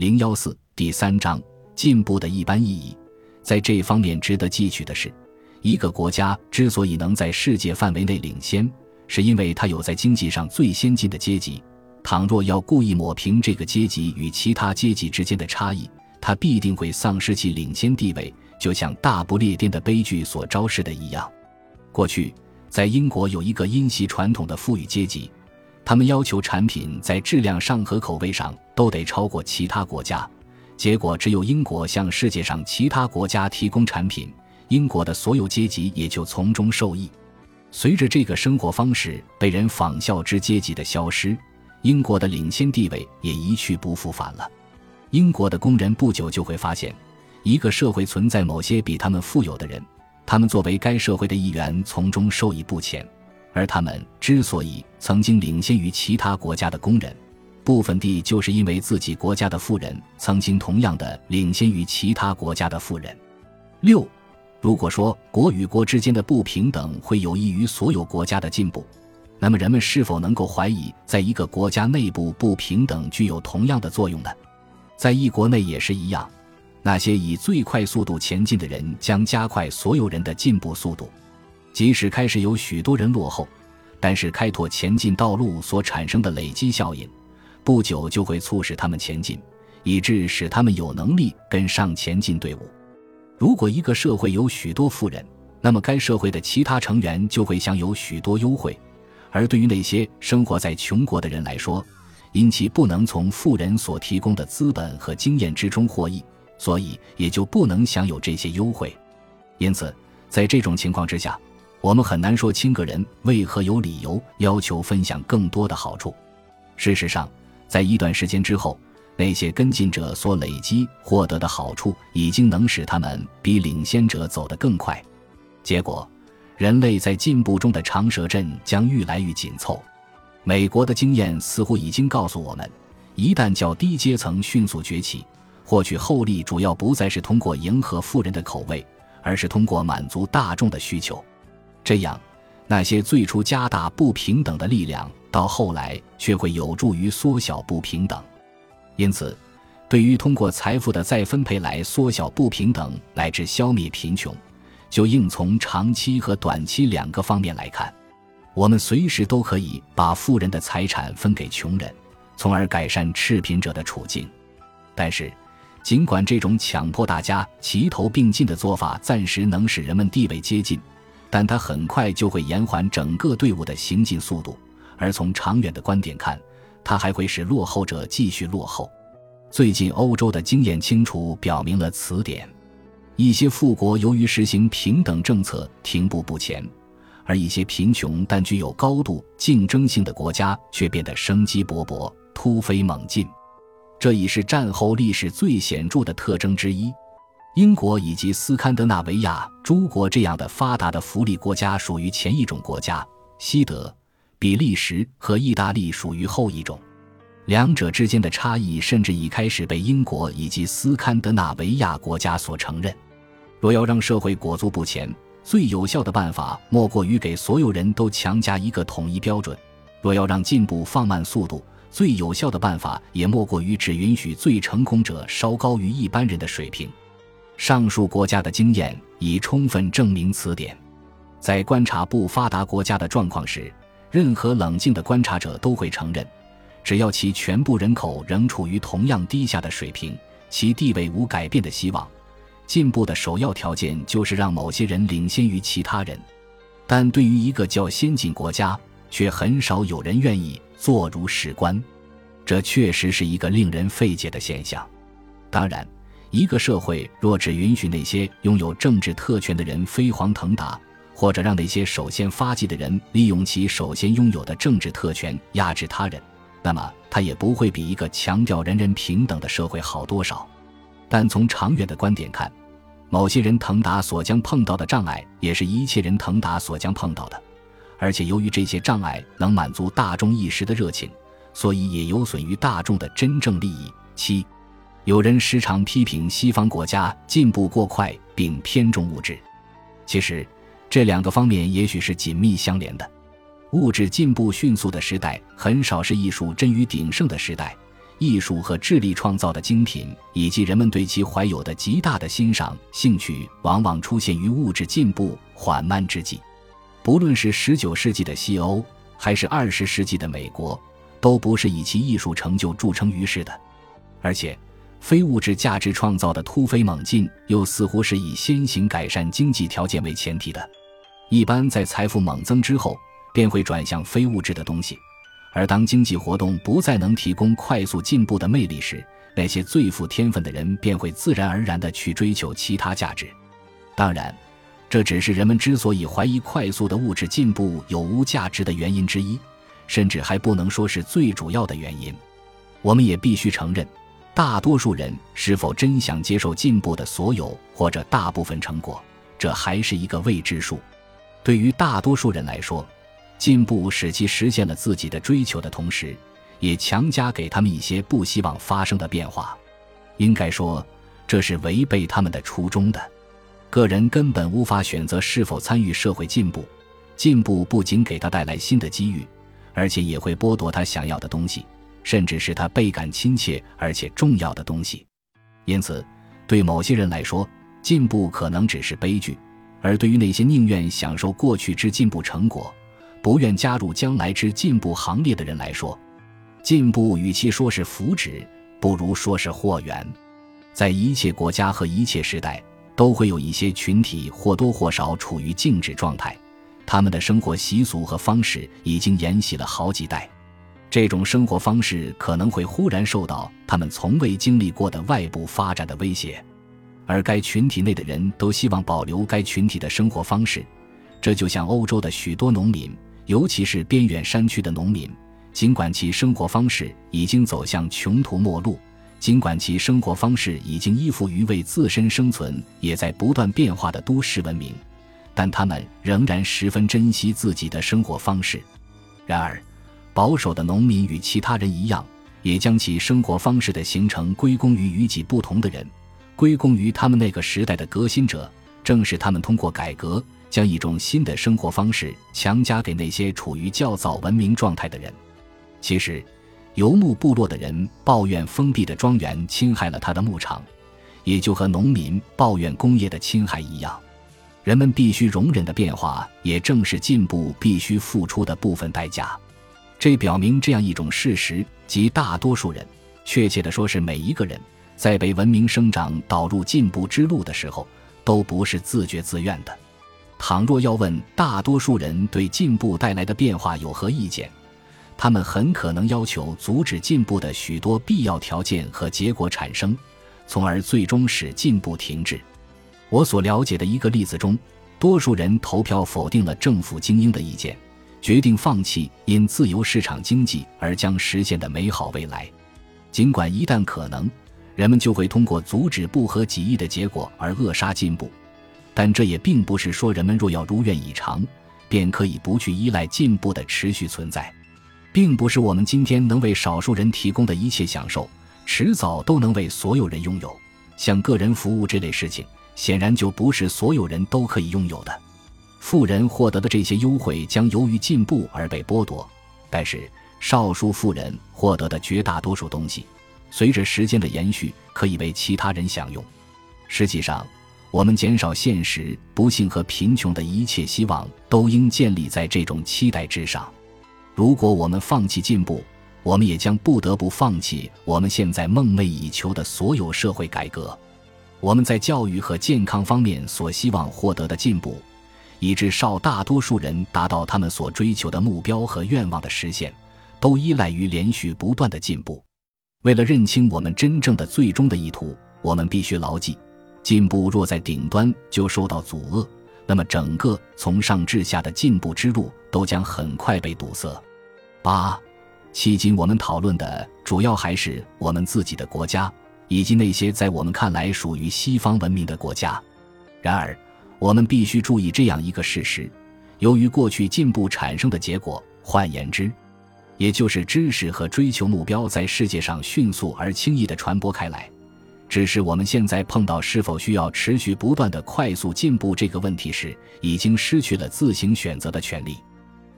零幺四第三章进步的一般意义。在这方面值得记取的是，一个国家之所以能在世界范围内领先，是因为它有在经济上最先进的阶级。倘若要故意抹平这个阶级与其他阶级之间的差异，它必定会丧失其领先地位，就像大不列颠的悲剧所昭示的一样。过去，在英国有一个因袭传统的富裕阶级。他们要求产品在质量上和口味上都得超过其他国家，结果只有英国向世界上其他国家提供产品，英国的所有阶级也就从中受益。随着这个生活方式被人仿效之阶级的消失，英国的领先地位也一去不复返了。英国的工人不久就会发现，一个社会存在某些比他们富有的人，他们作为该社会的一员，从中受益不浅。而他们之所以曾经领先于其他国家的工人，部分地就是因为自己国家的富人曾经同样的领先于其他国家的富人。六，如果说国与国之间的不平等会有益于所有国家的进步，那么人们是否能够怀疑，在一个国家内部不平等具有同样的作用呢？在一国内也是一样，那些以最快速度前进的人将加快所有人的进步速度。即使开始有许多人落后，但是开拓前进道路所产生的累积效应，不久就会促使他们前进，以致使他们有能力跟上前进队伍。如果一个社会有许多富人，那么该社会的其他成员就会享有许多优惠；而对于那些生活在穷国的人来说，因其不能从富人所提供的资本和经验之中获益，所以也就不能享有这些优惠。因此，在这种情况之下，我们很难说清个人为何有理由要求分享更多的好处。事实上，在一段时间之后，那些跟进者所累积获得的好处已经能使他们比领先者走得更快。结果，人类在进步中的长蛇阵将愈来愈紧凑。美国的经验似乎已经告诉我们，一旦较低阶层迅速崛起，获取厚利主要不再是通过迎合富人的口味，而是通过满足大众的需求。这样，那些最初加大不平等的力量，到后来却会有助于缩小不平等。因此，对于通过财富的再分配来缩小不平等乃至消灭贫穷，就应从长期和短期两个方面来看。我们随时都可以把富人的财产分给穷人，从而改善赤贫者的处境。但是，尽管这种强迫大家齐头并进的做法暂时能使人们地位接近，但它很快就会延缓整个队伍的行进速度，而从长远的观点看，它还会使落后者继续落后。最近欧洲的经验清楚表明了此点：一些富国由于实行平等政策停步不前，而一些贫穷但具有高度竞争性的国家却变得生机勃勃、突飞猛进。这已是战后历史最显著的特征之一。英国以及斯堪的纳维亚诸国这样的发达的福利国家属于前一种国家，西德、比利时和意大利属于后一种。两者之间的差异甚至已开始被英国以及斯堪的纳维亚国家所承认。若要让社会裹足不前，最有效的办法莫过于给所有人都强加一个统一标准；若要让进步放慢速度，最有效的办法也莫过于只允许最成功者稍高于一般人的水平。上述国家的经验已充分证明此点。在观察不发达国家的状况时，任何冷静的观察者都会承认，只要其全部人口仍处于同样低下的水平，其地位无改变的希望。进步的首要条件就是让某些人领先于其他人。但对于一个较先进国家，却很少有人愿意坐如史观。这确实是一个令人费解的现象。当然。一个社会若只允许那些拥有政治特权的人飞黄腾达，或者让那些首先发迹的人利用其首先拥有的政治特权压制他人，那么他也不会比一个强调人人平等的社会好多少。但从长远的观点看，某些人腾达所将碰到的障碍，也是一切人腾达所将碰到的，而且由于这些障碍能满足大众一时的热情，所以也有损于大众的真正利益。七。有人时常批评西方国家进步过快，并偏重物质。其实，这两个方面也许是紧密相连的。物质进步迅速的时代，很少是艺术臻于鼎盛的时代，艺术和智力创造的精品，以及人们对其怀有的极大的欣赏兴趣，往往出现于物质进步缓慢之际。不论是十九世纪的西欧，还是二十世纪的美国，都不是以其艺术成就著称于世的。而且，非物质价值创造的突飞猛进，又似乎是以先行改善经济条件为前提的。一般在财富猛增之后，便会转向非物质的东西。而当经济活动不再能提供快速进步的魅力时，那些最富天分的人便会自然而然地去追求其他价值。当然，这只是人们之所以怀疑快速的物质进步有无价值的原因之一，甚至还不能说是最主要的原因。我们也必须承认，大多数人是否真想接受进步的所有或者大部分成果，这还是一个未知数。对于大多数人来说，进步使其实现了自己的追求的同时，也强加给他们一些不希望发生的变化。应该说，这是违背他们的初衷的。个人根本无法选择是否参与社会进步。进步不仅给他带来新的机遇，而且也会剥夺他想要的东西，甚至是他倍感亲切而且重要的东西。因此，对某些人来说，进步可能只是悲剧；而对于那些宁愿享受过去之进步成果，不愿加入将来之进步行列的人来说，进步与其说是福祉，不如说是祸源。在一切国家和一切时代，都会有一些群体或多或少处于静止状态，他们的生活习俗和方式已经沿袭了好几代。这种生活方式可能会忽然受到他们从未经历过的外部发展的威胁，而该群体内的人都希望保留该群体的生活方式。这就像欧洲的许多农民。尤其是边远山区的农民，尽管其生活方式已经走向穷途末路，尽管其生活方式已经依附于为自身生存也在不断变化的都市文明，但他们仍然十分珍惜自己的生活方式。然而，保守的农民与其他人一样，也将其生活方式的形成归功于与己不同的人，归功于他们那个时代的革新者。正是他们通过改革。将一种新的生活方式强加给那些处于较早文明状态的人。其实，游牧部落的人抱怨封闭的庄园侵害了他的牧场，也就和农民抱怨工业的侵害一样。人们必须容忍的变化，也正是进步必须付出的部分代价。这表明这样一种事实：即大多数人，确切的说是每一个人，在被文明生长导入进步之路的时候，都不是自觉自愿的。倘若要问大多数人对进步带来的变化有何意见，他们很可能要求阻止进步的许多必要条件和结果产生，从而最终使进步停滞。我所了解的一个例子中，多数人投票否定了政府精英的意见，决定放弃因自由市场经济而将实现的美好未来。尽管一旦可能，人们就会通过阻止不合己意的结果而扼杀进步。但这也并不是说人们若要如愿以偿，便可以不去依赖进步的持续存在，并不是我们今天能为少数人提供的一切享受，迟早都能为所有人拥有。像个人服务这类事情，显然就不是所有人都可以拥有的。富人获得的这些优惠将由于进步而被剥夺，但是少数富人获得的绝大多数东西，随着时间的延续，可以为其他人享用。实际上。我们减少现实不幸和贫穷的一切希望，都应建立在这种期待之上。如果我们放弃进步，我们也将不得不放弃我们现在梦寐以求的所有社会改革。我们在教育和健康方面所希望获得的进步，以致少大多数人达到他们所追求的目标和愿望的实现，都依赖于连续不断的进步。为了认清我们真正的最终的意图，我们必须牢记。进步若在顶端就受到阻遏，那么整个从上至下的进步之路都将很快被堵塞。八，迄今我们讨论的主要还是我们自己的国家，以及那些在我们看来属于西方文明的国家。然而，我们必须注意这样一个事实：由于过去进步产生的结果，换言之，也就是知识和追求目标在世界上迅速而轻易地传播开来。只是我们现在碰到是否需要持续不断的快速进步这个问题时，已经失去了自行选择的权利。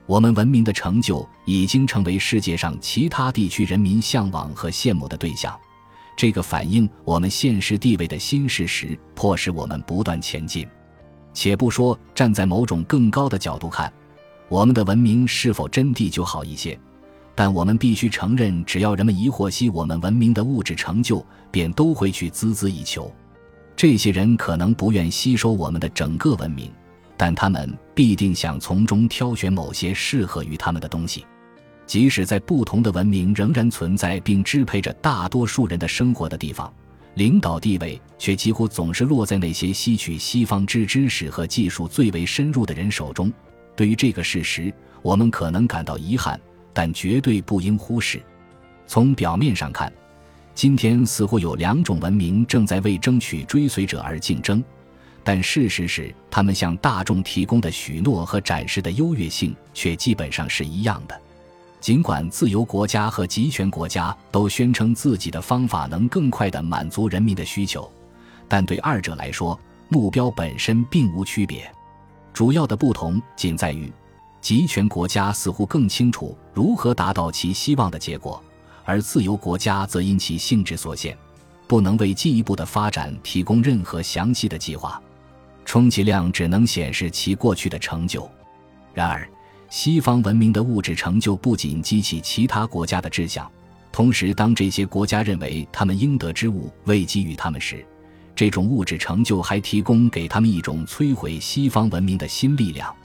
我们文明的成就已经成为世界上其他地区人民向往和羡慕的对象。这个反映我们现实地位的新事实，迫使我们不断前进。且不说站在某种更高的角度看，我们的文明是否真谛就好一些，但我们必须承认，只要人们一获悉我们文明的物质成就，便都会去孜孜以求。这些人可能不愿吸收我们的整个文明，但他们必定想从中挑选某些适合于他们的东西。即使在不同的文明仍然存在并支配着大多数人的生活的地方，领导地位却几乎总是落在那些吸取西方之知识和技术最为深入的人手中。对于这个事实，我们可能感到遗憾，但绝对不应忽视。从表面上看，今天似乎有两种文明正在为争取追随者而竞争，但事实是，他们向大众提供的许诺和展示的优越性却基本上是一样的。尽管自由国家和集权国家都宣称自己的方法能更快地满足人民的需求，但对二者来说，目标本身并无区别。主要的不同仅在于，集权国家似乎更清楚如何达到其希望的结果，而自由国家则因其性质所限，不能为进一步的发展提供任何详细的计划，充其量只能显示其过去的成就。然而，西方文明的物质成就不仅激起其他国家的志向，同时，当这些国家认为他们应得之物未给予他们时，这种物质成就还提供给他们一种摧毁西方文明的新力量。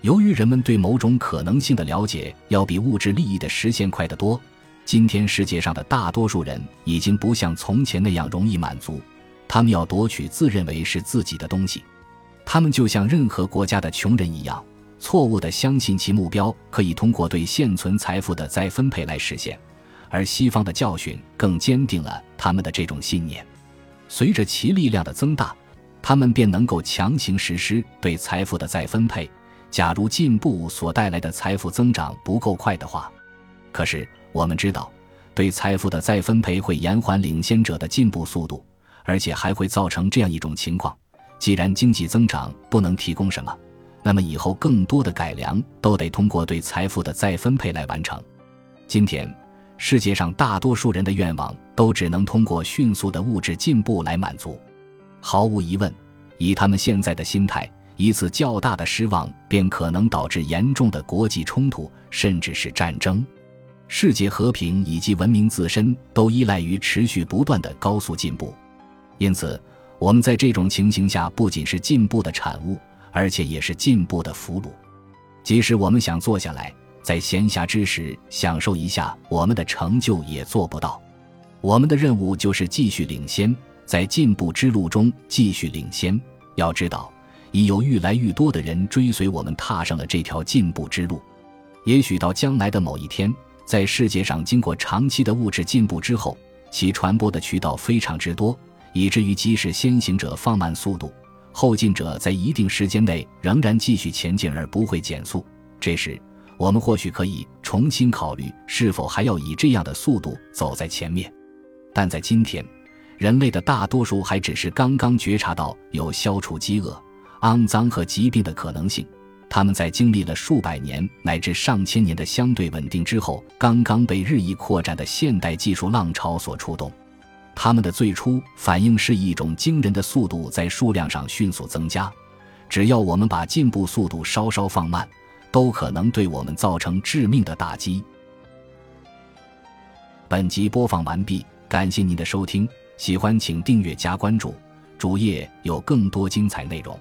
由于人们对某种可能性的了解要比物质利益的实现快得多，今天世界上的大多数人已经不像从前那样容易满足，他们要夺取自认为是自己的东西，他们就像任何国家的穷人一样。错误地相信其目标可以通过对现存财富的再分配来实现，而西方的教训更坚定了他们的这种信念。随着其力量的增大，他们便能够强行实施对财富的再分配。假如进步所带来的财富增长不够快的话，可是我们知道，对财富的再分配会延缓领先者的进步速度，而且还会造成这样一种情况：既然经济增长不能提供什么。那么以后更多的改良都得通过对财富的再分配来完成。今天，世界上大多数人的愿望都只能通过迅速的物质进步来满足。毫无疑问，以他们现在的心态，一次较大的失望便可能导致严重的国际冲突，甚至是战争。世界和平以及文明自身都依赖于持续不断的高速进步。因此，我们在这种情形下不仅是进步的产物。而且也是进步的俘虏。即使我们想坐下来，在闲暇之时享受一下我们的成就，也做不到。我们的任务就是继续领先，在进步之路中继续领先。要知道，已有愈来愈多的人追随我们，踏上了这条进步之路。也许到将来的某一天，在世界上经过长期的物质进步之后，其传播的渠道非常之多，以至于即使先行者放慢速度。后进者在一定时间内仍然继续前进而不会减速，这时我们或许可以重新考虑是否还要以这样的速度走在前面。但在今天，人类的大多数还只是刚刚觉察到有消除饥饿、肮脏和疾病的可能性，他们在经历了数百年乃至上千年的相对稳定之后，刚刚被日益扩展的现代技术浪潮所触动。他们的最初反应是一种惊人的速度在数量上迅速增加，只要我们把进步速度稍稍放慢，都可能对我们造成致命的打击。本集播放完毕，感谢您的收听，喜欢请订阅加关注，主页有更多精彩内容。